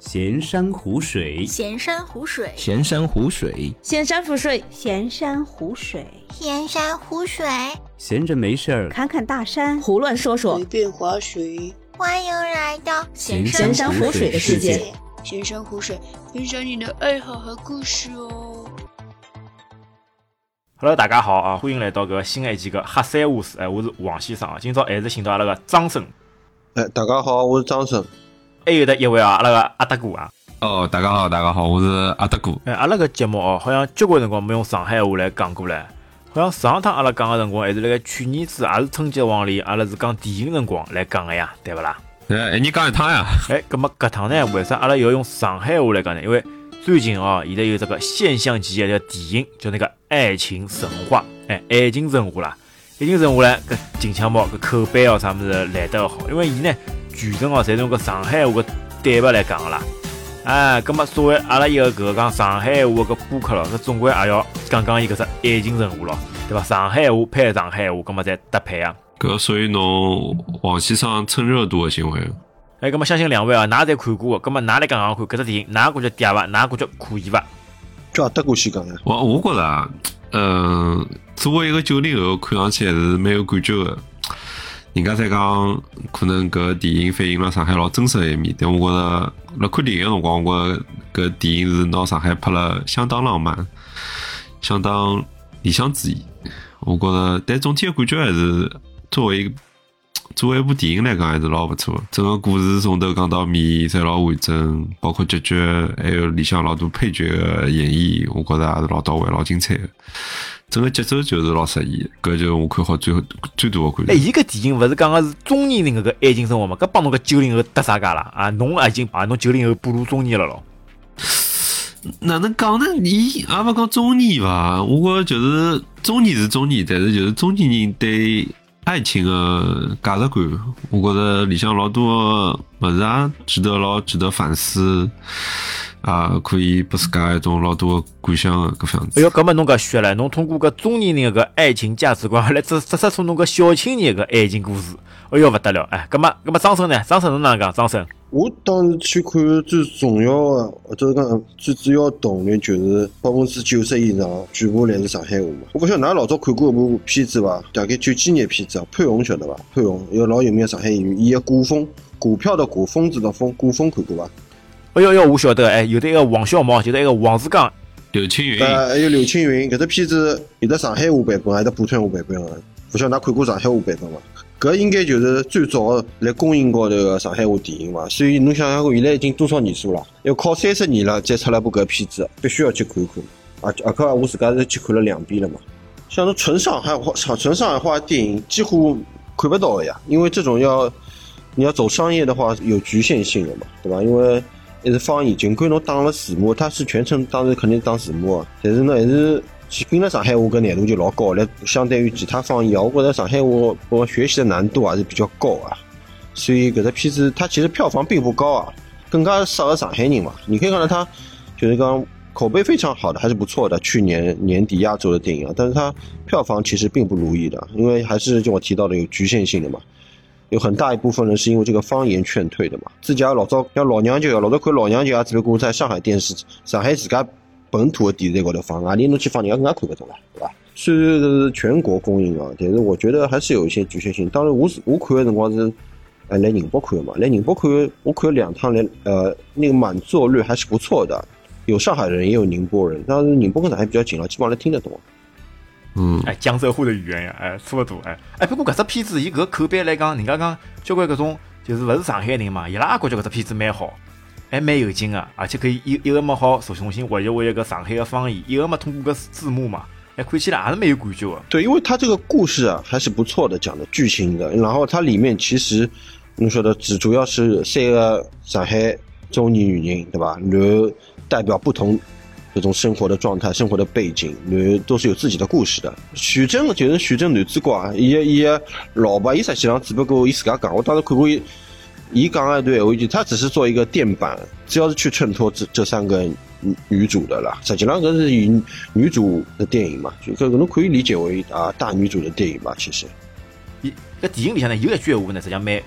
闲山湖水，闲山湖水，闲山湖水，闲山湖水，闲山湖水，闲山湖水，闲着没事儿。看看大山，胡乱说说。随，便划水，欢迎来到闲闲山湖水的世界。闲山湖水，分享你的爱好和故事哦。Hello，大家好啊，欢迎来到搿个新的一期个黑山乌斯，哎，我是王先生啊，今朝还是请到阿拉个张生，哎，大家好，我是张生。还有的一位啊，阿拉个阿德哥啊，哦，大家好，大家好，我是阿德哥。哎，阿拉个节目哦，好像交关辰光没用上海话来讲过了。好像上趟阿拉讲个辰光，还是辣盖去年子，也是春节往里，阿拉是讲电影辰光来讲个呀，对勿啦？哎，你讲一趟呀？哎，葛么搿趟呢，为啥阿拉要用上海话来讲呢？因为最近哦，现在有这个现象级的叫电影，叫那个《爱情神话》，哎，《爱情神话》啦，《爱情神话》呢，搿近腔毛搿口碑哦啥物事来得好，因为伊呢全程哦侪是用搿上海话个对白来讲个啦。哎，葛么作为阿拉一个搿个讲上海话个播客咯，搿总归也要讲讲伊搿只爱情神话咯，对伐？上海话配上海话，葛么再搭配啊。搿属于侬王先生蹭热度的行为。哎，葛么相信两位啊，㑚侪看过个，葛么㑚来讲讲看，搿只电影㑚感觉嗲伐？㑚感觉可以伐？叫阿德哥先讲呀。我我觉着啊，嗯，作为一个九零后，看上去还是蛮有感觉的。人家在讲，可能搿电影反映了上海老真实的一面，但我觉着辣看电影个辰光，我觉着搿电影是拿上海拍了相当浪漫，相当理想主义。我觉着，但总体的感觉还是作为一个作为一部电影来讲，还是老不错。整个故事从头讲到尾，侪老完整，包括结局，还有里向老多配角的演绎，我觉着也是老到位、老精彩的。整个节奏就是老适意，搿就是我看好最后最大的感哎，觉。伊搿电影勿是讲个是中年人搿个爱情生活嘛？搿帮侬搿九零后搭啥界啦？啊，侬也已经啊，侬九零后步入中年了咯。哪能讲呢？伊也勿讲中年伐？我觉着就是中年是中年，但是就是中年人对爱情的价值观，我觉着里向老多物事也值得老值得反思，啊，可以拨自家一种老多的感想的搿副样子。哎哟，搿么侬搿血了，侬通过搿中年人的搿爱情价值观来折折射出侬搿小青年的搿爱情故事，哎哟勿得了！哎，搿么搿么张生呢？张生侬哪能讲？张生，我当时去看最重要的，或者讲最主要的动力就是百分之九十以上全部来自上海话嘛。我勿晓得㑚老早看过一部片子伐？大概九几年的片子啊，潘虹晓得伐？潘虹一个老有名的上海演员，伊个古风，股票的股，疯子的疯，古风看过伐？哎哟哟，我晓得哎，有的一个王小毛，就是一个王志刚，刘青云，呃，还有刘青云，搿只片子有的上海话版本，还有普通话版本个。勿晓得㑚看过上海话版本伐？搿应该就是最早的来公映高头个上海话电影伐？所以侬想想看，现在已经多少年数了？要靠三十年了，再出来部搿片子，必须要去看一看。而而且我自家是去看了两遍了嘛。像这纯上海话、纯上海话电影几乎看不到的呀，因为这种要你要走商业的话有局限性的嘛，对吧？因为还是方言，尽管侬打了字幕，它是全程当然肯定打字幕，但是呢还是即便了上海话搿难度就老高了，相对于其他方言啊，我觉得上海话我学习的难度还是比较高啊。所以搿只片子它其实票房并不高啊，更加适合上海人嘛。你可以看到它就是讲口碑非常好的，还是不错的。去年年底压轴的电影啊，但是它票房其实并不如意的，因为还是就我提到的有局限性的嘛。有很大一部分人是因为这个方言劝退的嘛。自家老早像老娘舅，老早看老娘舅也只不过在上海电视、上海自家本土的电视台高头放，外地侬去放人家更加看不懂了，对吧？虽然是全国公映啊，但是我觉得还是有一些局限性。当然我是我看的辰光是，呃，来宁波看的嘛，来宁波看我看了两趟，来呃那个满座率还是不错的，有上海人也有宁波人，当然宁波跟上海比较近了，基本上能听得懂。嗯，哎，江浙沪的语言呀，哎，差不多，哎，哎，不过搿只片子伊搿口碑来讲，人家讲交关搿种就是勿是上海人嘛，伊拉也觉着搿只片子蛮好，还蛮有劲个，而且可以一一个么好重新活跃活跃搿上海个方言，一个么通过搿字幕嘛，哎，看起来也是蛮有感觉个。对，因为它这个故事啊还是不错的，讲的剧情的。然后它里面其实你说的只主要是三个上海中年女人，对吧？然后代表不同这种生活的状态、生活的背景，女都是有自己的故事的。徐峥就是徐峥男主角啊，伊个伊个老婆，伊实际上只不过伊自家讲，我当时看过伊。伊讲的对，我他只是做一个垫板，只要是去衬托这这三个女女主的啦。实际上搿是以女主的电影嘛，就搿侬可以理解为啊大女主的电影吧。其实，伊搿电影里向呢有一句闲话呢，实际上蛮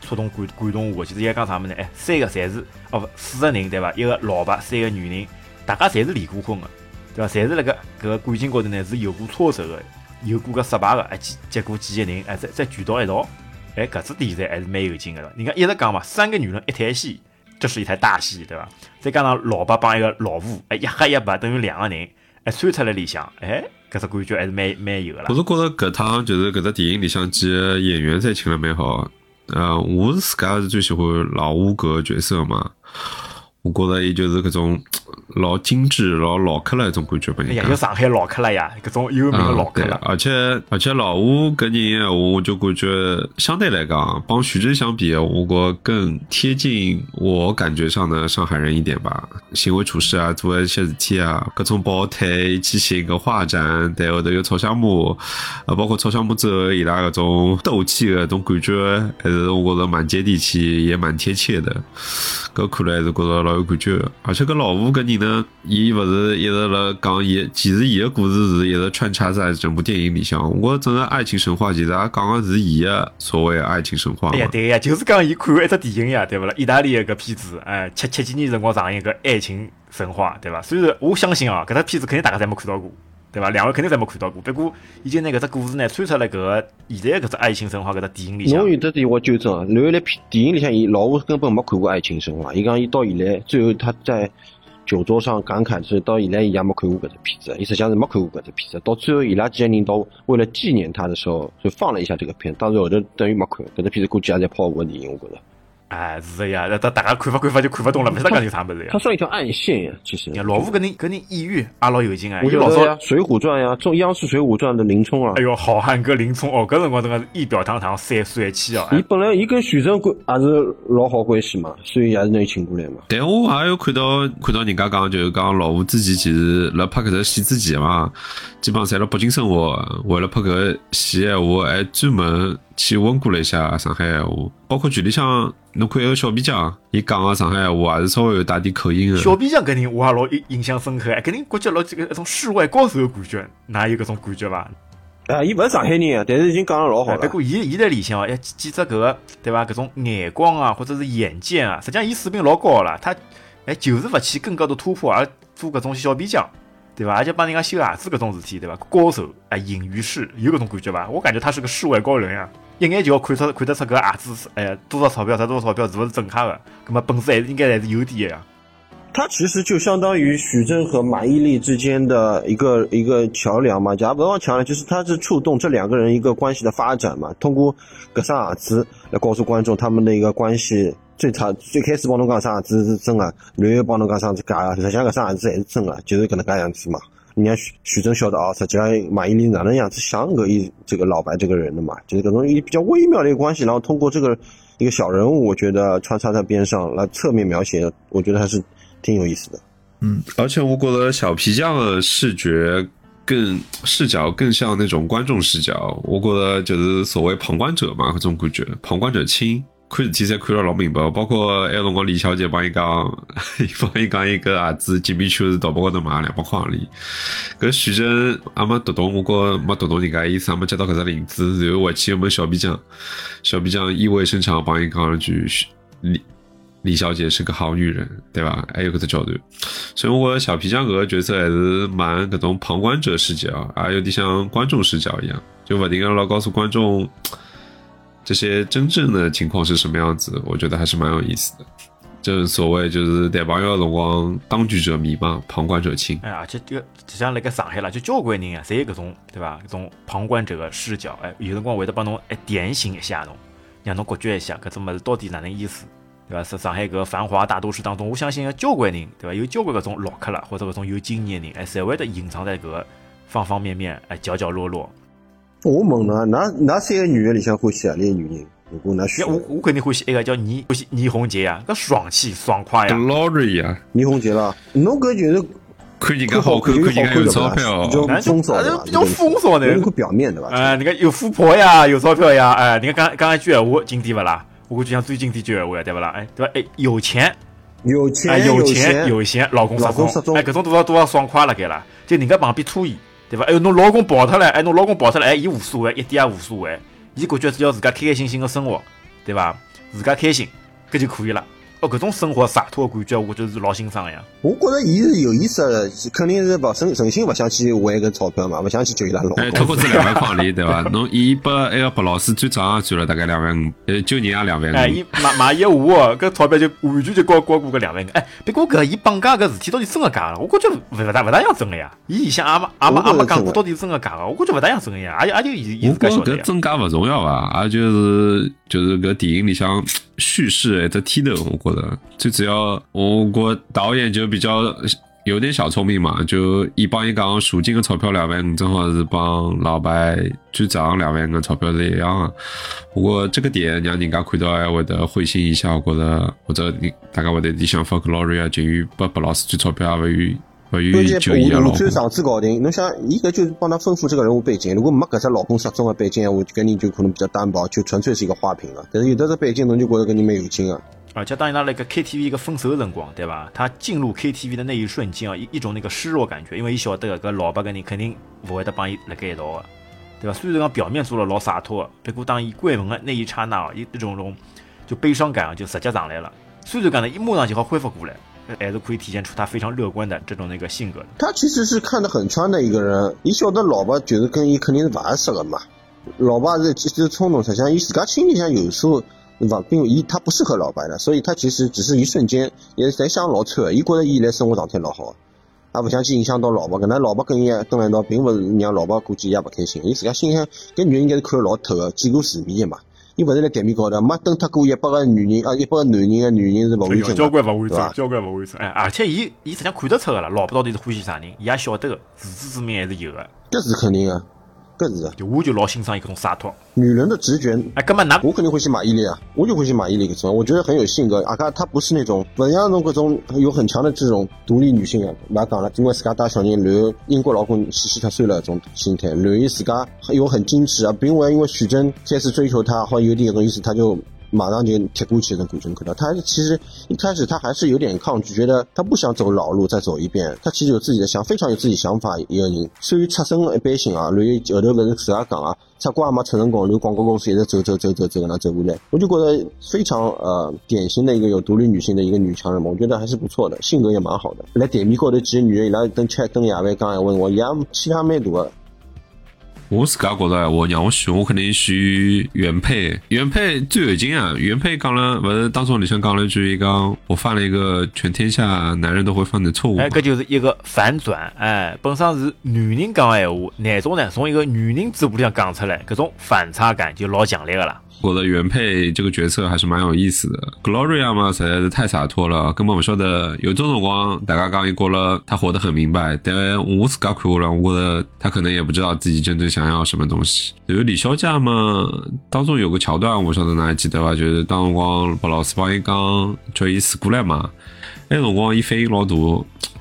触动感感动我。其实伊讲啥物事呢？哎，三个侪是哦不四个人对伐？一个老婆，三个女人，大家侪是离过婚个，对伐？侪是辣盖搿个感情高头呢是有过挫折个，有过搿失败个，哎结结果几个人哎再再聚到一道，哎搿只题材还是蛮有劲个。人家一直讲嘛，三个女人一台戏，这是一台大戏，对伐？再加上老婆帮一个老婆，哎一黑一白等于两个人，哎穿出来里向，哎搿只感觉还是蛮蛮有个啦我。是觉着搿趟就是搿只电影里向几个演员侪请了蛮好。呃，我是自家是最喜欢老吴搿个角色嘛。我觉着伊就是搿种 老精致、老老客了一种感觉吧。哎呀，就上海老客了呀，搿种有名的老客了。嗯而且而且老吴搿人闲话，我就感觉相对来讲，帮徐峥相比，我觉更贴近我感觉上的上海人一点吧。行为处事啊，做的一些事体啊，各种跑腿，一起寻个画展，对后头有吵相骂，呃，包括吵相骂之后伊拉搿种斗气的搿种感觉，还是我觉着蛮接地气，也蛮贴切的。搿看了还是觉着老有感觉的。而且搿老吴搿人呢，伊勿是一直辣讲伊，其实伊个故事是一直穿插在整部电影里向。我觉着整个爱情神话其实也讲个是伊个所谓爱情神话嘛哎呀，。对呀，就是讲伊看一只电影呀，对勿啦？意大利的搿片子，哎，七七几年辰光上映个《爱情神话》，对伐？虽然我相信啊，搿只片子肯定大家侪没看到过，对伐？两位肯定侪没看到过，不过已经拿搿只故事呢穿插辣搿个现在搿只《爱情神话》搿只电影里向侬。有得点我纠正啊，留下来片电影里向，伊老吴根本没看过《爱情神话》，伊讲伊到现在最后他在酒桌上感慨是到现在伊也没看过搿只片子，伊实际上是没看过搿只片子。到最后伊拉几个人到为了纪念他的时候，就放了一下这个片，当时后头等于没看，搿只片子估计也在泡我电影，我觉着。哎，是的呀，那大大家看法看法就看勿懂了，勿晓得讲有啥物事呀他。算一条暗线呀，其实老吴搿人搿人抑郁也老有劲啊，我伊老早晓得呀，《水浒传》呀，中央视《水浒传》的林冲啊哎，哟，好汉哥林冲哦，搿辰光真个是仪表堂堂，帅帅气哦。哎伊本来伊跟徐峥关也是老好关系嘛，所以也是能请过来嘛。但我也有看到看到人家讲，就是讲老吴之前其实辣拍搿只戏之前嘛，基本上侪辣北京生活，为了拍搿个戏闲话，还专门去问过了一下上海闲话，包括剧里向侬看一个小皮匠，伊讲个上海闲话也是稍微有带点口音个。小皮匠搿人我也老印印象深刻，哎，搿人感觉老这个一种世外高手的感觉，哪有搿种感觉伐？啊，伊勿是上海人啊，但是已经讲了老好哎，了不。过伊伊在里向哦，要几几只搿个对伐？搿种眼光啊，或者是眼界啊，实际上伊水平老高了。他哎，就是勿去更高的突破，而做搿种小皮匠，对伐？而且帮人家修鞋子搿种事体，对伐？高手啊，隐于市，有搿种感觉伐？我感觉他是个世外高人呀，一眼就要看出看得出搿鞋子，哎，多少钞票，值多少钞票，是勿是正卡的？葛么本事还是应该还是有点的呀。他其实就相当于许峥和马伊琍之间的一个一个桥梁嘛，假不讲桥梁，就是他是触动这两个人一个关系的发展嘛，通过搿双鞋子来告诉观众他们的一个关系。最差最开始帮侬讲双鞋子是真的，然后帮侬讲双是假的，实际上搿双鞋子还是真的，就是搿能介样子嘛。人家许许峥晓得哦，实际上马伊琍哪能样子想搿一这个老白这个人的嘛，就是搿种一比较微妙的一个关系，然后通过这个一个小人物，我觉得穿插在边上来侧面描写，我觉得还是挺有意思的。嗯，而且我觉得小皮匠的视觉更视角更像那种观众视角，我觉得就是所谓旁观者嘛，这种感觉，旁观者清。看事体侪看了老明白，包括埃个辰光李小姐帮伊讲，帮伊讲一个鞋子金币圈是淘宝高头买两百块行钿，搿徐峥也没读懂，我觉没读懂人家意思，也没接到搿只领子，然后回去又问小皮匠，小皮匠意味深长帮伊讲了句李李小姐是个好女人，对吧？还有搿只桥段，所以我觉得小皮匠搿个角色还是蛮搿种旁观者视角，还有点像观众视角一样，就勿停个老告诉观众这些真正的情况是什么样子，我觉得还是蛮有意思的。正所谓就是谈朋友的辰光，当局者迷嘛，旁观者清。哎，而且这个实际上辣盖上海啦，就交关人啊，侪有搿种对伐？搿种旁观者的视角，哎，有辰光会得帮侬哎点醒一下侬，让侬感觉一下搿种物事到底哪能意思，对伐？是上海搿个繁华大都市当中，我相信有交关人，对伐？有交关搿种老客啦，或者搿种有经验的人，哎，侪会得隐藏在搿方方面面，哎，角角落落。我问侬，哪哪三个女人里向欢喜何里个女人？如果㑚选呀，，我我肯定欢喜一个叫倪，欢喜倪虹洁呀，搿爽气爽快呀。Glory 啊，倪虹洁啦，侬搿就是看人家好看，看人家有钞票，比较风骚？比较风骚的有看表面对吧？哎，你看有富婆呀，有钞票呀，哎，你看刚刚一句闲话经典勿啦？我估计像最经典句闲话呀，对勿啦？哎，对伐？哎，有钱，有哎，钱有钱有钱，老公失踪失踪，哎，搿种多少多少爽快了该啦，就人家旁边拖伊，对伐？哎，侬老公跑脱了，哎，侬老公跑脱了，哎，伊无所谓，一点也无所谓，伊感觉只要自家开开心心的生活，对伐？自家开心，搿就可以了。哦，搿种生活洒脱的感觉，我觉得是老欣赏的呀。我觉着伊是有意思的，肯定是勿诚诚心勿想去还搿钞票嘛，勿想去救伊拉老哎，公。脱裤子两万块钿，对伐？侬伊拨埃个白老师最早赚了大概两万五，呃，救人也两万哎，五。伊买买伊个画，搿钞票就完全就高高过搿两万个。哎，不过搿伊绑架搿事体到底真个假个？我觉着勿勿大勿大像真个呀。伊里向也没也没也没讲过到底是真个假个，我感觉着勿大像真个呀。也也就伊伊自家晓得呀。搿真假勿重要伐，也就是就是搿电影里向 叙事一只天头，我觉着最主要，我觉导演就比较有点小聪明嘛，就伊帮伊讲赎金个钞票两万五，正好是帮老白最早两万个钞票是一样的。不过这个点让人家看到还会得会心一笑，觉着或者你大家会得联想法 Gloria 就于拨白老师最钞票，也勿愿勿愿意关键救伊个老婆下转。上次搞定，侬想，伊搿就是帮他丰富这个人物背景。如果没搿只老公失踪的背景闲话，搿人就可能比较单薄，就纯粹是一个花瓶了。但是有的这背景，侬就觉着搿人蛮有劲个。而且当伊拉那个 KTV 一个分手的辰光，对吧？他进入 KTV 的那一瞬间啊，一一种那个失落感觉，因为伊晓得搿老婆搿人肯定勿会得帮伊辣盖一道个，对吧？虽然讲表面做了老洒脱，不过当伊关门的那一刹那啊，一一种种就悲伤感啊，就直接上来了。虽然讲呢，伊马上就好恢复过来，还是可以体现出他非常乐观的这种那个性格的。他其实是看得很穿的一个人，伊晓得老婆就是跟伊肯定是勿合适的嘛。老婆是其实冲动，实际上伊自家心里向有数，对伐？并伊他不适合老白的，所以他其实只是一瞬间，也在想老穿的。伊觉得伊现在生活状态老好，也勿想去影响到老婆。搿能老婆跟伊蹲辣一道，并勿是让老婆估计也勿开心。伊自家心里向搿女人应该是看得老透的，见过世面的嘛。伊勿是辣台面高头，没蹲脱过一百个女人啊，一百个男人个女人是勿完整的，交关勿完对伐整，？交关勿完整。哎，而且伊伊实际上看得出个了，老婆到底是欢喜啥人，伊也晓得个，自知之明还是有个。搿是肯定的，搿是的。我就老欣赏一个种洒脱。女人的直觉哎，我肯定会喜马伊琍啊，我就会喜马伊琍搿种，我觉得很有性格。啊，她她不是那种不像侬搿种有很强的这种独立女性啊，勿要讲了，因为自家带小人，然后英国老公死死脱算了这种心态，然后伊自家又很矜持啊，并勿因为徐峥开始追求她，或有点搿种意思，她就。马上就贴过去的感觉，看到她其实一开始他还是有点抗拒，觉得他不想走老路再走一遍，他其实有自己的想，非常有自己想法一个人。所以出身一般性啊，然后后头勿是自家讲啊，出国也没出成功，留广告公司一直走走走走走搿能走过来，我就觉得非常呃典型的一个有独立女性的一个女强人嘛，我觉得还是不错的，性格也蛮好的。来台面高头几个女人伊拉等吃等夜饭讲闲话，我伊也气量蛮大的。我自家觉得，我让我选，我肯定选原配。原配最有劲啊！原配讲了，不是当中里向讲了一句，伊讲我犯了一个全天下男人都会犯的错误。哎，搿就是一个反转，哎，本身是女人讲个闲话，难种呢从一个女人嘴巴里向讲出来，搿种反差感就老强烈个啦。我的原配这个角色还是蛮有意思的。Gloria 嘛，实在是太洒脱了，根本不晓得有这种光，大家刚一过了他活得很明白，但我自己看下来，我觉得他可能也不知道自己真正想要什么东西。比如李小佳嘛，当中有个桥段，我晓得哪还记得吧？就是当时光白老师帮伊讲叫伊死过来嘛，那辰光一反应老大。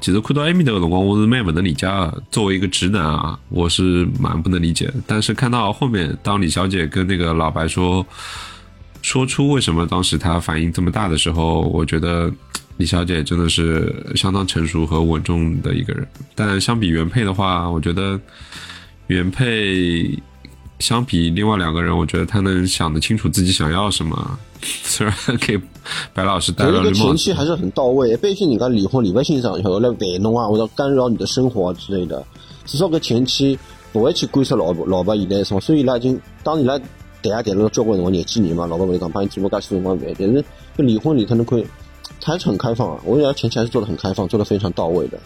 其实看到埃面头的辰光，我是蛮不能理解的。作为一个直男啊，我是蛮不能理解。但是看到后面，当李小姐跟那个老白说说出为什么当时她反应这么大的时候，我觉得李小姐真的是相当成熟和稳重的一个人。但相比原配的话，我觉得原配相比另外两个人，我觉得他能想得清楚自己想要什么。虽然给白老师戴有一个了绿帽子前期，还是很到位。一般性人家离婚离不欣赏以后来烦侬啊，或者干扰你的生活啊之类的，至少个前期不会去干涉老婆老婆现在的生活。所以伊拉已经当伊拉谈也谈了交关辰光，廿几年嘛，老婆勿是讲帮伊做了介许多辰光饭，但是搿离婚里头侬看，他还是很开放啊。我觉得前期还是做的很开放，做的非常到位的。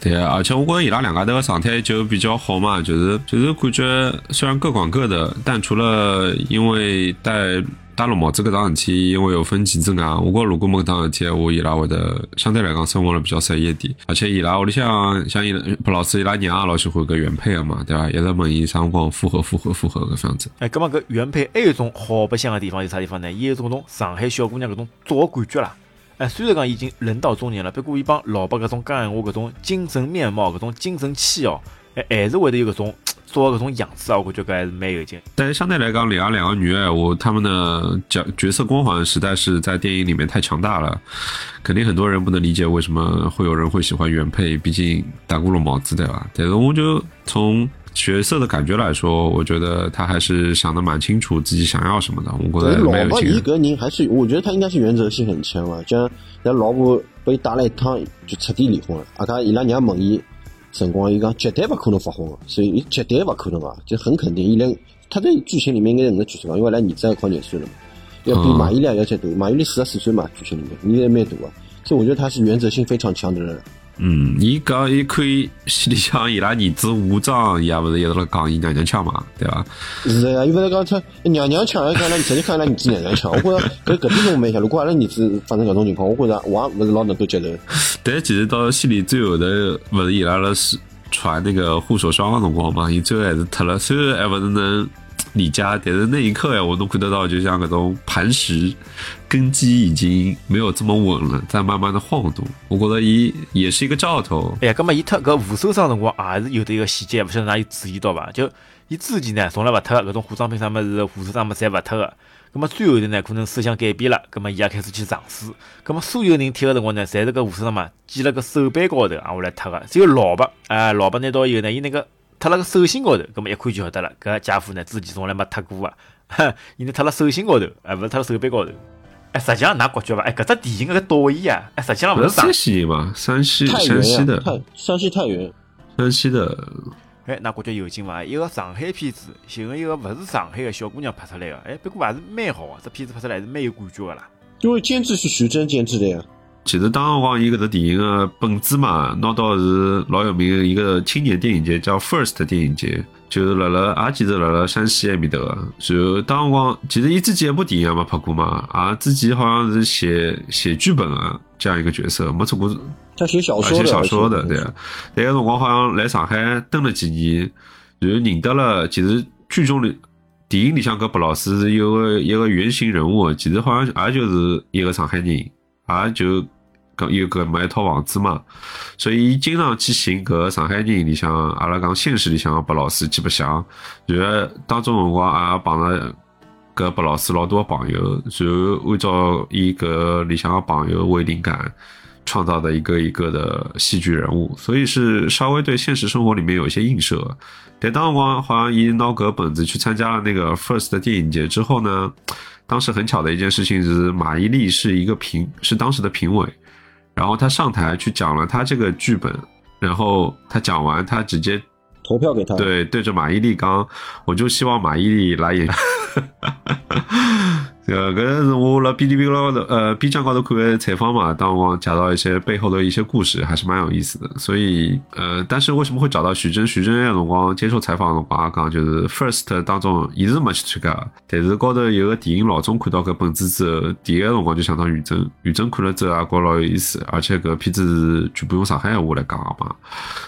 对啊，而且我觉着伊拉两家头个状态就比较好嘛，就是就是感觉虽然各管各的，但除了因为戴戴绿帽子搿桩事体，因为有分歧之外，我觉如果没搿桩事体，我伊拉会得相对来讲生活了比较适意一点。而且伊拉屋里向像伊拉白老师伊拉娘也老喜欢搿原配个嘛，对伐？一直问伊啥辰光复合复合复合搿样子。哎，葛末搿原配还有一种好白相个地方是啥地方呢？伊有种种上海小姑娘搿种作个感觉啦。哎，虽然讲已经人到中年了，不过伊帮老伯搿种讲闲话搿种精神面貌、搿种精神气哦，哎，还是会得有搿种做搿种样子啊，我感觉搿还是蛮有劲。但是相对来讲，里昂两个女的闲话，她们的角角色光环实在是在电影里面太强大了，肯定很多人不能理解为什么会有人会喜欢原配，毕竟打过了帽子对吧？但是我就从角色的感觉来说，我觉得他还是想的蛮清楚自己想要什么的。我觉得老婆伊没有劲。搿人还是，我觉得他应该是原则性很强啊。像那老婆被打了一趟就彻底离婚了，啊，他伊拉娘问伊辰光，伊讲绝对不可能复婚个，所以伊绝对不可能啊，就很肯定。伊连他在剧情里面应该是能角色嘛，因为伊拉儿子也快廿岁了嘛，要比嗯马伊琍要再大，马伊琍四十四岁嘛，剧情里面年龄蛮大啊，所以我觉得他是原则性非常强的人。嗯，伊讲伊可以戏里向伊拉儿子武装，伊也勿是一直辣讲伊娘娘腔嘛，对伐？是的呀，伊勿是讲他娘娘腔，讲拉直接看伊拉儿子娘娘腔，我觉着搿搿点我蛮想，如果阿拉儿子发生搿种情况，我觉着我也勿是老能够接受。但其实到戏里最后头，勿是伊拉辣是传那个护手霜个辰光嘛，伊最后还是脱了，虽然还勿是能理解，但是那一刻呀，我能看得到，就像搿种磐石根基已经没有这么稳了，在慢慢的晃动。我觉得伊也是一个兆头。哎呀，葛么伊脱搿护手霜辰光也是有的一个细节，勿晓得㑚有注意到伐？就伊之前呢从来勿脱搿种化妆品啥物事、护手霜么侪勿脱个。葛么最后头呢，可能思想改变了，葛么伊也开始去尝试。葛么所有人贴个辰光呢，侪是搿护手霜嘛，系辣搿手背高头，啊，我来脱个。只有老白，哎，老白拿到以后呢，伊那个脱了个手心高头，葛么一看就晓得了，搿家伙呢之前从来没脱过啊，伊呢脱了手心高头，哎，勿是脱了手背高头。哎，实际上㑚觉觉伐？哎，搿只电影搿个导演啊，哎，实际上勿是山西人嘛，山西山西，的山西太原。山西的，哎，那觉着有劲伐？一个上海片子，寻个一个勿是上海个小姑娘拍出来个，哎，不过还是蛮好个，这片子拍出来还是蛮有感觉个啦。因为监制是徐峥监制的呀，其实当辰光伊搿只电影个本子嘛，拿到是老有名个一个青年电影节，叫 First 电影节，就是辣辣也其实辣辣山西埃面搭个。然后当辰光，其实伊之前一部电影也没拍过嘛，啊，之前好像是写写剧本啊这样一个角色，没出过他写小说的，小说的，对。那个辰光好像来上海蹲了几年，然后认得了，其实剧中里。电影里向搿白老师是有个一个原型人物，其实好像也就是一个上海人，也就讲有搿么一套房子嘛，所以伊经常去寻搿个上海人里向，阿拉讲现实里向个白老师去白相，然后当中辰光也碰着搿白老师老多个朋友，然后按照伊搿里向个朋友为灵感。创造的一个一个的戏剧人物，所以是稍微对现实生活里面有一些映射。但当时光好像伊拿搿本子去参加了那个 First 的电影节之后呢，当时很巧的一件事情是马伊琍是一个评是当时的评委，然后他上台去讲了他这个剧本，然后他讲完他直接投票给他。，对对着马伊琍刚，我就希望马伊琍来演。呃，搿是我辣哔哩哔哩高头，呃，B 站高头看的采访嘛，当我讲到一些背后的一些故事，还是蛮有意思的。所以，呃，但是为什么会找到徐峥？徐峥那辰光接受采访辰光也讲，就是 First 当中伊是没去参加，但是高头有个电影老总看到搿本子之后，第一个辰光就想到于正，于正看了之后也觉得老有意思，而且搿片子是全部用上海话来讲的嘛，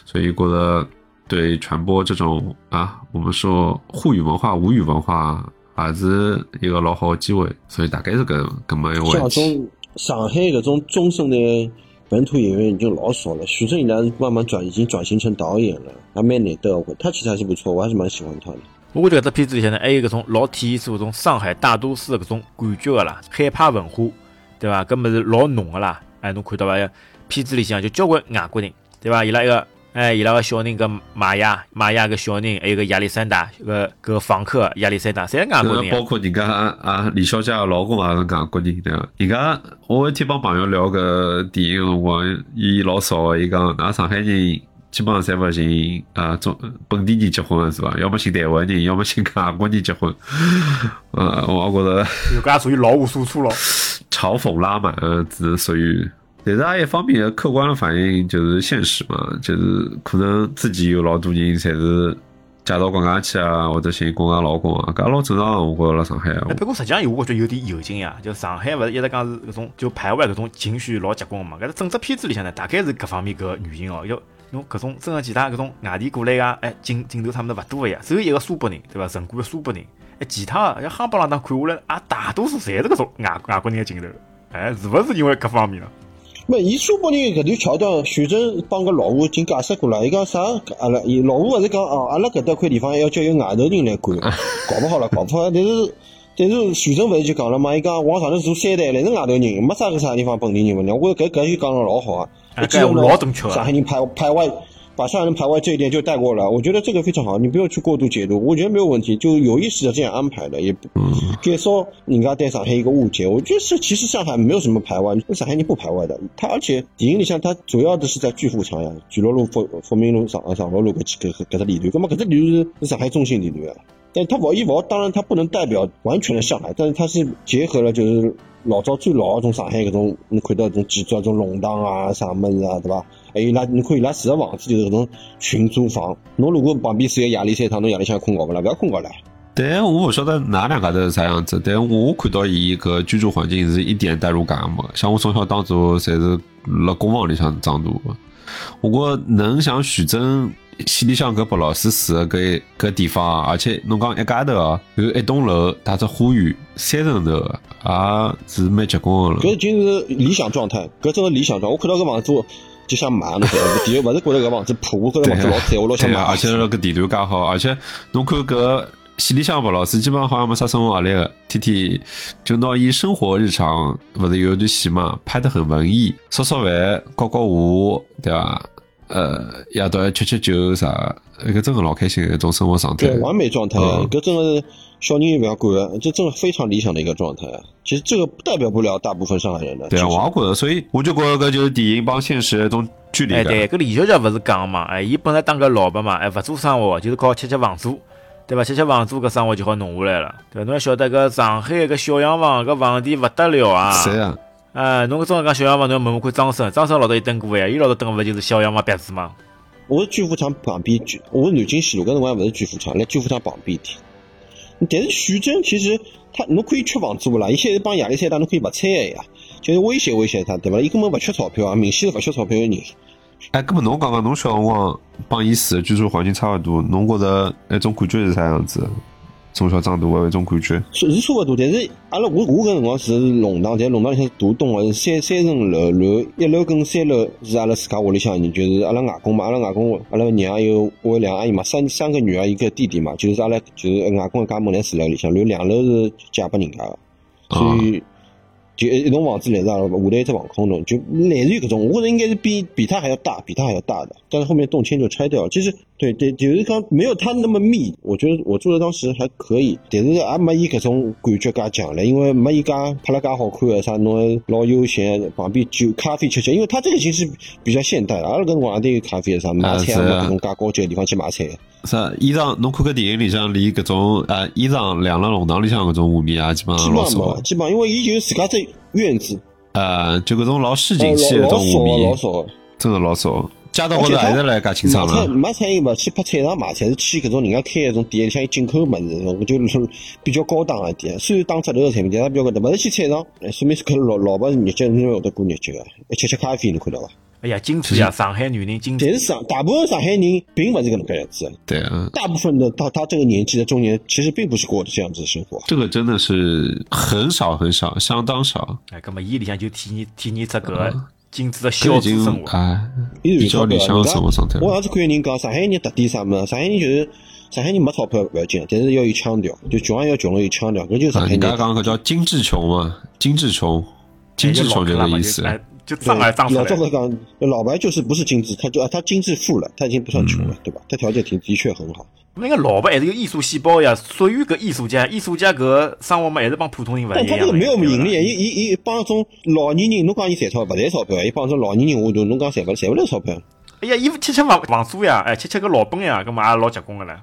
所以觉得。对传播这种啊，我们说沪语文化、吴语文化，还是一个老好的机会，所以大概是搿搿么一个像问题。种上海搿种中生的本土演员已经老少了。徐峥现在慢慢转，已经转型成导演了，还蛮难得。我他其实还是不错，我还是蛮喜欢他的。我觉着搿只片子里向呢，还有搿种老体现出搿种上海大都市的搿种感觉个啦，海派文化，对伐？搿么是老浓个啦。哎，侬看到伐？片子里向就交关外国人，对伐？伊拉一个。哎，伊拉个小人跟玛雅，玛雅个小人，还有个亚历山大，搿搿房客亚历山大，侪是外国人包。括人家啊，李小姐个老公也是外国人，对伐？人家我一天帮朋友聊搿电影个辰光，伊老少个，伊讲㑚上海人基本上侪勿寻啊中本地人结婚个是伐？要么寻台湾人，要么寻外国人结婚。呃，我觉着搿也属于老无所处咯。嘲讽拉满，只能属于。但是也一方面客观的反映就是现实嘛，就是可能自己有老多人侪是嫁到国外去啊，或者寻国外老公啊，搿老正常。我觉着辣上海，哎，不过实际上我觉着有点有劲呀，就上海勿是一直讲是搿种就排外搿种情绪老结棍个嘛。搿整只片子里向呢，大概是搿方面搿原因哦。要侬搿种真个其他搿种外地过来个，哎镜镜头啥物事勿多个呀，只有一个苏北人对伐？成都个苏北人，哎其他个像夯不啷当看下来，也大多数侪是搿种外外国人个镜头。哎，是勿是因为搿方面了？没，伊苏北人搿段桥段，徐峥帮个老吴已经解释过了。伊讲啥？阿拉伊老吴勿是讲哦，阿拉搿搭块地方要叫有外头人来管，搞勿好了，搞勿好。但是但是徐峥勿是就讲了嘛？伊讲往上头住三代，侪是外头人，没啥个啥地方本地人勿呢。我觉着搿搿就讲了老好啊。哎搿老正确啊上海人排排外把上海人排外这一点就带过来，我觉得这个非常好，你不用去过度解读，我觉得没有问题，就有意识的这样安排的，也不减少人家对上海一个误解。我觉得是其实上海没有什么排外，上海人不排外的，他而且电影里向他主要的是在巨富场呀，巨乐路、富富民路、上上乐路搿几个搿只地段，葛么搿只地段是上海中心地段啊。但它勿一勿，当然它不能代表完全的上海，但是它是结合了就是老早最老的种上海搿种，你看到搿种建筑啊，种弄堂啊啥物事啊，对伐？还有伊拉，你看伊拉住个房子就是搿种群租房。侬如果旁边是个夜里三趟，侬夜里向困觉勿啦？勿要困觉唻。但我勿晓得哪两家头是啥样子，但我看到伊搿居住环境是一点代入感也没。像我从小当初侪是辣公房里向长大个，我觉能像徐峥戏里向搿白老师住的搿搿地方，而且侬讲一家头哦，有一栋楼带只花园，三层楼的，也是蛮结棍的了。搿已经是理想状态，搿真是理想状态。我看到搿房子就想买，侬晓得伐？第一勿是觉着搿房子破，我觉着房子老赞，我老想买。而且辣搿地段介好，而且侬看搿戏里向白老师基本上好像没啥生活压力个，天天就拿伊生活日常，勿是有一段戏嘛，拍得很文艺，烧烧饭、刮刮胡，对伐？呃，夜到还吃吃酒啥，搿真个老开心的一种生活状态。对，完美状态，嗯搿真个是小人也勿要管的，这真的非常理想的一个状态啊。其实这个代表不了大部分上海人的。对啊，我也觉着，所以我就觉着搿就是电影帮现实的一种距离哎，感。对，搿李小姐勿是讲嘛，哎，伊本来当个老板嘛，哎，勿做生活，就是靠吃吃房租，对伐？吃吃房租搿生活就好弄下来了，对伐？侬要晓得搿上海搿小洋房搿房钿勿得了啊！是啊，哎，侬搿种讲小洋房，侬要问问看张生，张生老早也登过呀，伊老早登个勿就是小洋房别墅吗？我是巨富场旁边，巨我是南京西路，搿辰光勿是巨富场，辣巨富场旁边点。但是徐峥其实他侬可以缺房租啦，伊现在帮亚历山大侬可以勿拆个呀，就是威胁威胁他，对伐？伊根本勿缺钞票啊，明显是勿缺钞票个人。哎，搿么侬讲讲侬小辰光帮伊住的居住环境差勿多，侬觉着那种感觉是啥样子？从小长大的一种感觉？是是差勿多，但是阿拉我我搿辰光是弄堂，在弄堂里向是独栋个，是三三层楼，然后一楼跟三楼是阿拉自家屋里向人，就是阿拉外公嘛，阿拉外公阿拉娘有我有两个阿姨嘛，三三个女儿一个弟弟嘛，就是阿拉就是外公一家门侪住辣屋里向，然后两楼是借拨人家个，所以。就一一栋房子来着，下头一只防空洞，就类似于搿种，我觉得应该是比比它还要大，比它还要大的。但是后面动迁就拆掉了。其实对对，就是讲没有他那么密。我觉得我住的当时还可以，但是也没伊搿种感觉介强了，因为没伊介拍了介好看的啥，侬老悠闲，旁边酒咖啡吃吃，因为他这个已经是比较现代了。阿拉搿辰光也得有咖啡啥，买菜是啊没搿种介高级的地方去买菜。啥衣裳？侬看搿电影里向连搿种呃衣裳晾辣弄堂里向搿种画面啊，基本上老少本上没，。基本上因为伊就有自家只院子，呃，就搿种老市哦井气的老一种画面，少。真的老少。街道高头而且他还是来介清爽买菜了。买菜又勿去拍菜场买菜，是去搿种人家开的种店，像进口物事，我就是比较高档一点。虽然打折头个产品，但是比较高档，勿是去菜场，哎说明是搿老老婆日脚侬会得过日脚个，还吃吃咖啡，侬看到伐？哎呀，精致呀，上海女人精致但。是上大部分上海人并勿是搿能介样子的，对啊，大部分的到他这个年纪的中年，其实并不是过的这样子的生活。这个真的是很少很少，相当少。哎，葛么伊里向就体验体验出搿精致的小资生活。哎，比较理想的生活状态。我上次看有人讲上海人特点啥么？上海人就是上海人没钞票不要紧，但是要有腔调，就穷也要穷了有腔调，搿就是上啊，海人人家。讲搿叫精致穷嘛，精致穷，精致穷这个意思。哎，就脏来脏出老来赵。哥讲，老白就是不是精致，他就他精致富了，他已经不算穷嗯了，对吧？他条件挺的确很好。那个老板还是有艺术细胞呀，属于搿艺术家，艺术家搿生活嘛，还是帮普通人勿一样的。但他这个没有盈利，伊伊伊帮种老年人，侬讲伊赚钞勿赚钞票，伊帮种老年人下头，侬讲赚勿赚勿来钞票？哎呀，伊吃吃房房租呀，哎，吃吃个老本呀，搿么也老结棍个唻。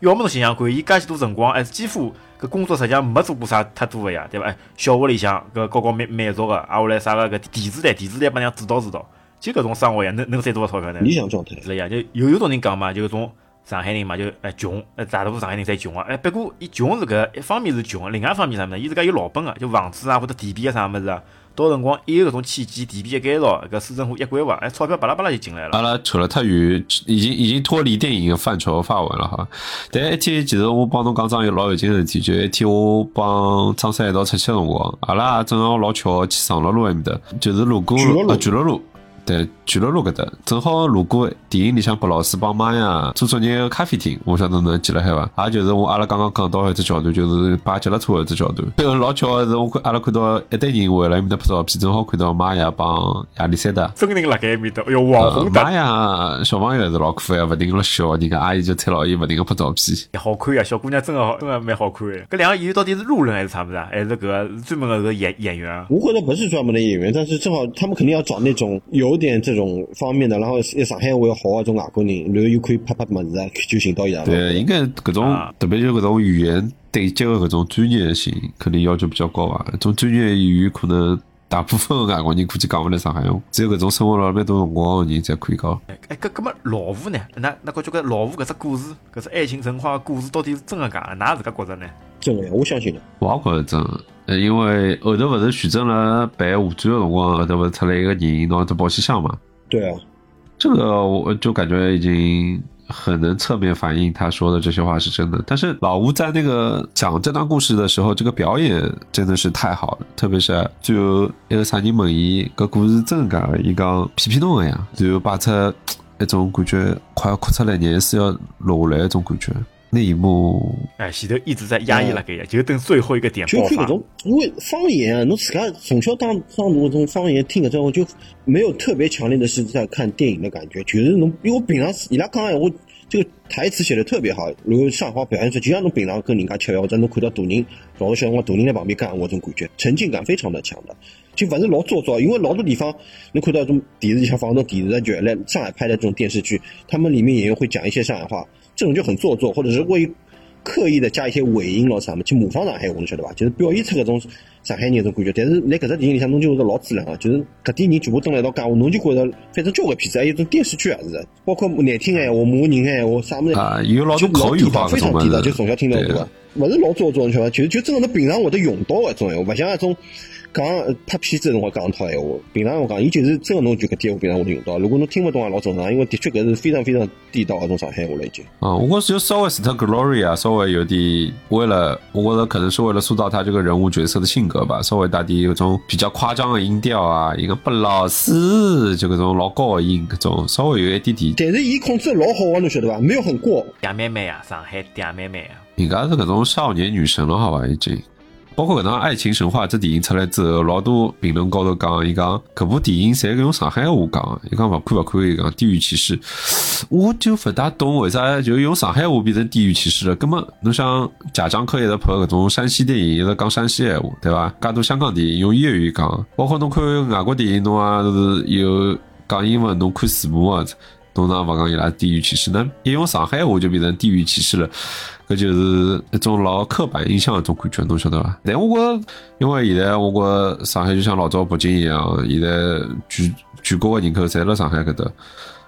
要么侬想想看，伊介许多辰光，哎，几乎搿工作实际上没做过啥太多个呀，对伐？哎，小屋里向搿搞搞美美术个，啊，下来啥个搿电视台，电视台帮人家指导指导，就搿种生活呀，能能赚多少钞票呢？理想状态。是呀，就有有种人讲嘛，就搿种上海人嘛，就哎穷，呃大多数上海人侪穷啊，哎不过伊穷是搿一方面是穷，另外一方面啥物事？伊自家有老本个，就房子啊或者地皮啊啥物事啊，到辰光一有搿种契机，地皮一改造，搿市政府一规划，哎钞票巴拉巴拉就进来了。阿拉扯了太远，已经已经脱离电影的范畴发文了哈。但一天其实我帮侬讲桩有老有劲的事体，就一天我帮张三一道出去个辰光，阿拉也正好老巧去长乐路埃面搭，就是路过巨鹿路呃巨鹿路。对，巨乐路搿搭，正好路过电影里向拨老师帮妈呀做作业个咖啡厅，我晓得侬记辣海伐？也就是我阿拉刚刚讲到一只桥段，就是摆脚踏车个只桥段。这个老巧个是，我看阿拉看到一堆人围辣埃面搭拍照片，正好看到妈呀帮亚历山大。真人辣盖埃面搭，哎哟，网呃红玛的，雅小朋友还是老可爱，勿停辣笑，人家阿姨就推牢伊勿停个拍照片。好看呀，小姑娘真个好，真个蛮好看的。搿两个演员到底是路人还是啥物事啊？还是搿个专门个演演员啊？我觉得不是专门的演员，但是正好他们肯定要找那种有点这种方面的，然后上海话要好的种外国人，然后又可以拍拍么子啊，就寻到伊拉。对，应该搿种啊特别就搿种语言对接的搿种专业性，肯定要求比较高伐？搿种专业语言可能大部分的外国人估计讲勿来上海话，只有搿种生活了蛮多辰光的人才可以讲。哎，搿搿么老吴呢？那那觉着搿老吴搿只故事，搿只爱情神话的故事到底是真的假的？㑚自家觉着呢？真的呀，我相信的。我也觉着真因为后头勿是徐峥辣办华转的辰光，后头勿是出来一个人拿只保险箱嘛？对啊，这个我就感觉已经很能侧面反映他说的这些话是真的。但是老吴在那个讲这段故事的时候，这个表演真的是太好了，特别是最后一个啥人问伊搿故事真的假的，伊讲骗骗侬个呀，然后摆出一种感觉快要哭出来，眼水要落下来一种感觉。那一幕哎，前头一直在压抑那个呀，就等最后一个点爆发。就看搿种，因为方言啊，侬自家从小当当大搿种方言听了之后，就没有特别强烈的是在看电影的感觉，就是侬，因为我平常伊拉讲闲话，这个台词写的特别好，然后上海话表现出，就像侬平常跟人家吃饭，或者侬看到大人老多小辰光大人在旁边讲闲话，这种感觉，沉浸感非常的强的，就勿是老做作，因为老多地方侬看到这种电视里像放那种电视剧，来上海拍的这种电视剧，他们里面演员会讲一些上海话，这种就很做作，或者是为刻意的加一些尾音咯啥么，去模仿上海话，侬晓得伐？就是表现出搿种上海人搿种感觉。但是辣搿只电影里向，侬就会得老自然个，就是搿点人全部蹲辣一道讲话，侬就觉着反正交关片子，还有种电视剧也是，包括难听闲话、骂人闲话啥么子，啊，有老就多口非常地道，就从小听到大勿是老做作，侬晓得伐？就就真个侬平常会得用到搿种闲话，勿像那种讲呃拍片子的辰光讲一套闲话，平常我讲，伊就是真个侬就搿点闲话平常会得用到。如果侬听勿懂也老正常，因为的确搿是非常非常地道搿种上海话了已经。啊，我觉得就稍微是他 Gloria 稍微有点为了，我觉得可能是为了塑造他这个人物角色的性格吧，稍微带点有种比较夸张的音调啊，一个不老实，就搿种老高的音，搿种稍微有一点点，但是伊控制得老好个，侬晓得伐？没有很过。嗲妹妹啊，上海嗲妹妹啊，人家是搿种少年女神了，好吧，已经。包括搿趟《爱情神话》这电影出来之后，老多评论高头讲，伊讲搿部电影侪用上海话讲，伊讲勿看勿看，伊讲地域歧视。我就勿大懂为啥就用上海话变成地域歧视了。葛末侬想贾樟柯一直拍搿种山西电影，一直讲山西闲话，对伐？介多香港电影用粤语讲，包括侬看外国电影，侬也是有讲英文，侬看字幕啊。通常勿讲伊拉地域歧视，那一用上海话就变成地域歧视了，搿就是一种老刻板印象一种感觉，侬晓得伐？但我觉着，因为现在我觉着上海就像老早北京一样，现在全全国人口侪辣上海搿搭，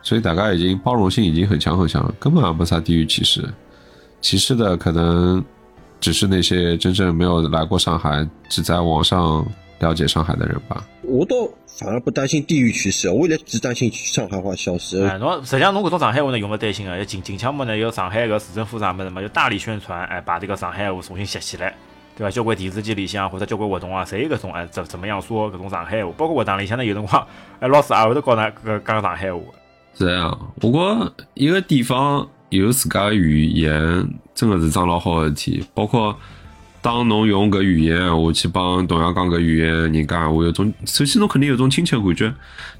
所以大家已经包容性已经很强很强，根本也没啥地域歧视。歧视的可能只是那些真正没有来过上海，只在网上了解上海的人吧。我倒反而不担心地域趋势，我现在只担心上海话消失。哎，侬实际上侬搿种上海话呢，用勿担心个，近近腔么呢，有上海个市政府啥么子嘛，就大力宣传，哎，把这个上海话重新写起来，对伐？交关电视机里向或者交关活动啊，侪有搿种哎怎怎么样说搿种上海话，包括学堂里向呢，有辰光哎老师也会得教㑚搿讲上海话。是这样，我觉着一个地方有自家的语言，真个是桩老好的事体。包括当侬用搿语言闲话去帮同样讲搿语言人讲闲话，有种首先侬肯定有种亲切感觉，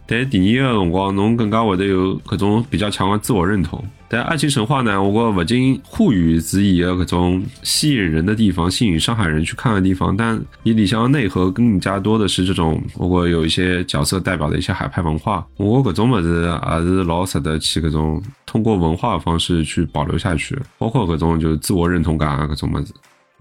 但第二个辰光侬更加会得有搿种比较强的自我认同。但《爱情神话》呢，我觉勿仅沪语是伊个搿种吸引人的地方，吸引上海人去看的地方，但伊里向的内核更加多的是这种，我觉有一些角色代表的一些海派文化。我觉搿种物事也是老值得去搿种通过文化的方式去保留下去，包括搿种就是自我认同感啊搿种物事。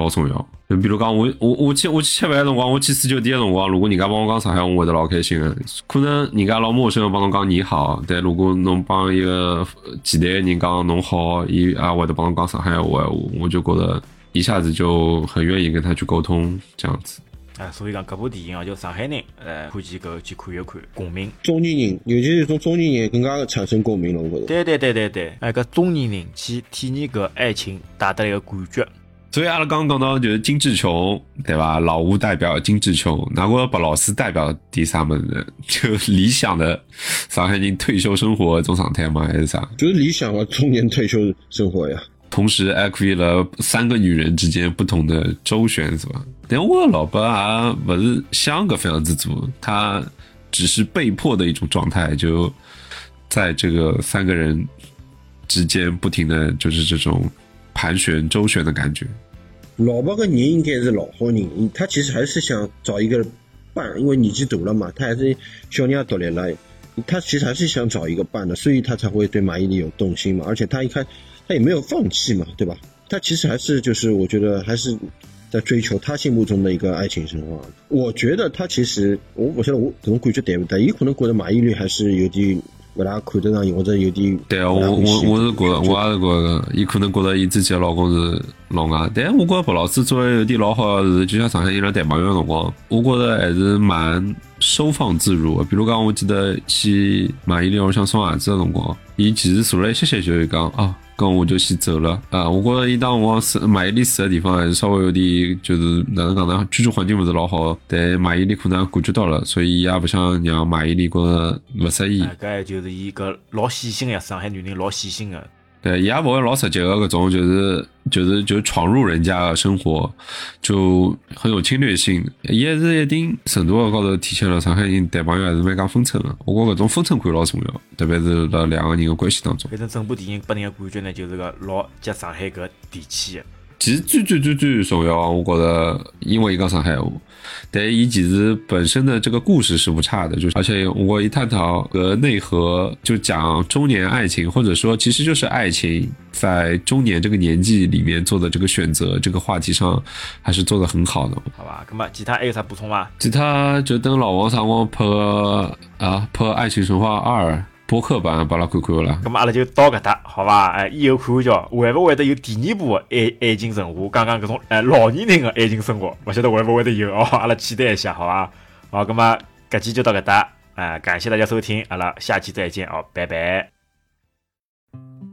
老重要，就比如讲我我我去我去吃饭个辰光，我去四酒店个辰光，如果人家帮我讲上海话，我会得老开心个。可能人家老陌生个帮侬讲你好，但如果侬帮一个前台个人讲侬好，伊也会得帮侬讲上海话，我我就觉得一下子就很愿意跟他去沟通，这样子。哎，所以讲搿部电影啊，就上海人，呃，看几个去看一看，共鸣。中年人，尤其是种中年人更加产生共鸣了，我觉着。对对对对对，哎，搿中年人去体验搿爱情带得来个感觉，所以阿拉刚刚讲到就是金志琼，对吧？老吴代表金志琼，那我白老师代表第啥么子？就理想的上海人退休生活一种状态吗？还是啥？就是理想的中年退休生活呀。同时还可以了三个女人之间不同的周旋，是吧？但我老婆也不是想个非常之做，她只是被迫的一种状态，就在这个三个人之间不停的就是这种盘旋周旋的感觉。老婆个人应该是老好人，他其实还是想找一个伴，因为年纪大了嘛，他还是小人也独立了，他其实还是想找一个伴的，所以他才会对马伊琍有动心嘛。而且他一看，他也没有放弃嘛，对吧？他其实还是就是我觉得还是在追求他心目中的一个爱情神话。我觉得他其实我不晓得我这种感觉对不对，有可能觉得马伊琍还是有点勿大看得上伊，或者有点对啊，我我我是觉得，我也是觉得，伊可能觉得伊自己的老公是老外，但我觉得白老师做的有点老好是，就像上海人谈朋友的辰光，我觉着还是蛮收放自如的。比如讲，我记得去买伊琍屋里向送鞋子的辰光，伊其实坐了一歇歇就会讲啊。跟我就先走了啊！我觉着伊当我住马伊琍住的地方还是稍微有点，就是哪能讲呢？居住环境勿是老好，但马伊琍可能感觉到了，所以伊也勿想让马伊琍觉着勿适意。搿就是伊个老细心呀，上海女人老细心个。对，伊也不会老直接的搿种，就是就是就闯入人家的生活，就很有侵略性。伊还是一定程度高头体现了上海人谈朋友还是蛮讲分寸的。我觉搿种分寸感老重要，特别是辣两个人的关系当中。反正整部电影拨人的感觉呢，就是个老接上海搿地气的。其实最最最最重要，我觉着，因为伊讲上海话，但伊其实本身的这个故事是不差的，就是而且我一探讨和内核，就讲中年爱情，或者说其实就是爱情在中年这个年纪里面做的这个选择，这个话题上还是做的很好的。好吧，那么其他还有啥补充吗？其他就等老王啥光拍啊拍《爱情神话二》。博客版把它看看了，咁么阿拉就到搿搭，好伐？哎，以后看看叫会勿会得有第二部爱爱情神话？讲讲搿种哎老年人的爱情生活，勿晓得会勿会得有哦？阿拉期待一下，好伐？好，咁么搿期就到搿搭，哎，感谢大家收听，阿拉下期再见哦，拜拜。